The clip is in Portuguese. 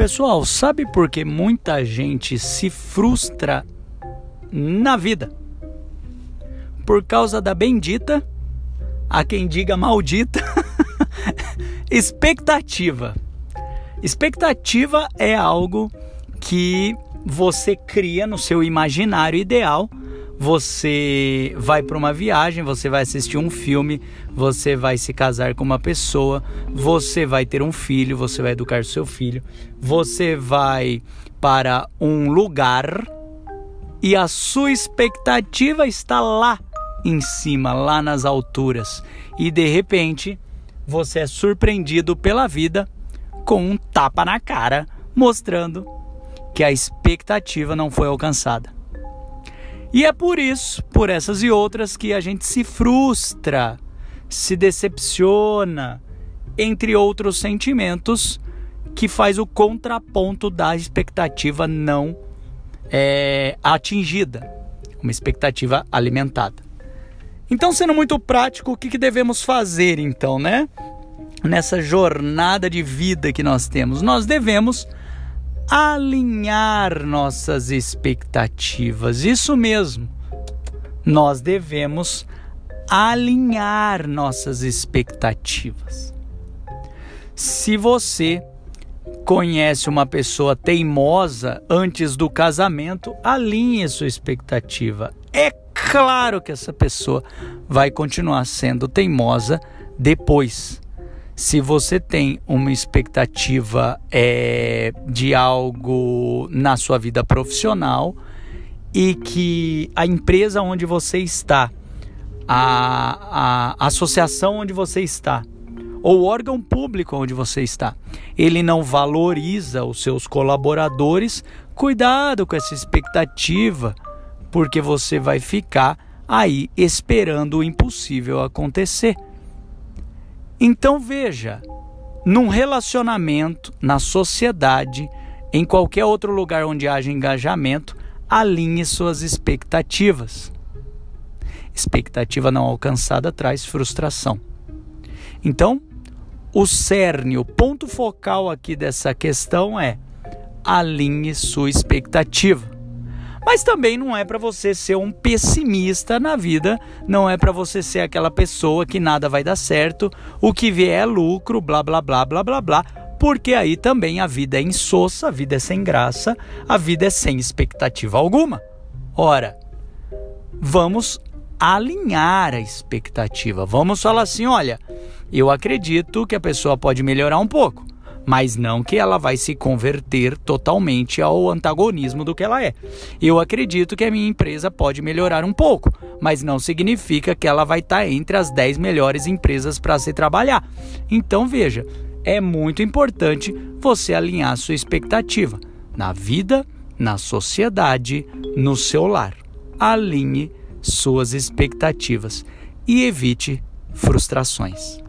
Pessoal, sabe por que muita gente se frustra na vida? Por causa da bendita, a quem diga maldita, expectativa. Expectativa é algo que você cria no seu imaginário ideal você vai para uma viagem, você vai assistir um filme, você vai se casar com uma pessoa, você vai ter um filho, você vai educar seu filho, você vai para um lugar e a sua expectativa está lá em cima, lá nas alturas, e de repente você é surpreendido pela vida com um tapa na cara, mostrando que a expectativa não foi alcançada. E é por isso, por essas e outras, que a gente se frustra, se decepciona, entre outros sentimentos, que faz o contraponto da expectativa não é, atingida, uma expectativa alimentada. Então, sendo muito prático, o que, que devemos fazer então, né? Nessa jornada de vida que nós temos, nós devemos alinhar nossas expectativas. Isso mesmo. Nós devemos alinhar nossas expectativas. Se você conhece uma pessoa teimosa antes do casamento, alinhe sua expectativa. É claro que essa pessoa vai continuar sendo teimosa depois se você tem uma expectativa é, de algo na sua vida profissional e que a empresa onde você está, a, a associação onde você está, ou órgão público onde você está, ele não valoriza os seus colaboradores, cuidado com essa expectativa, porque você vai ficar aí esperando o impossível acontecer. Então veja, num relacionamento, na sociedade, em qualquer outro lugar onde haja engajamento, alinhe suas expectativas. Expectativa não alcançada traz frustração. Então, o cerne, o ponto focal aqui dessa questão é alinhe sua expectativa. Mas também não é para você ser um pessimista na vida, não é para você ser aquela pessoa que nada vai dar certo, o que vier é lucro, blá blá blá blá blá blá, porque aí também a vida é insossa, a vida é sem graça, a vida é sem expectativa alguma. Ora, vamos alinhar a expectativa. Vamos falar assim, olha, eu acredito que a pessoa pode melhorar um pouco mas não que ela vai se converter totalmente ao antagonismo do que ela é. Eu acredito que a minha empresa pode melhorar um pouco, mas não significa que ela vai estar entre as 10 melhores empresas para se trabalhar. Então veja, é muito importante você alinhar sua expectativa na vida, na sociedade, no seu lar. Alinhe suas expectativas e evite frustrações.